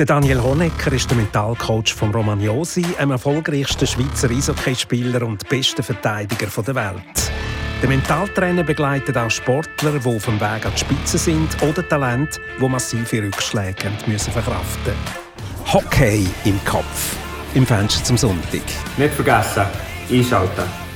Der Daniel Honecker ist der Mentalcoach von Romagnosi, einem erfolgreichsten Schweizer Eishockeyspieler und besten Verteidiger der Welt. Der Mentaltrainer begleitet auch Sportler, die auf dem Weg an die Spitze sind oder Talente, die massive Rückschläge müssen verkraften müssen. Hockey im Kopf. Im Fenster zum Sonntag. Nicht vergessen, einschalten.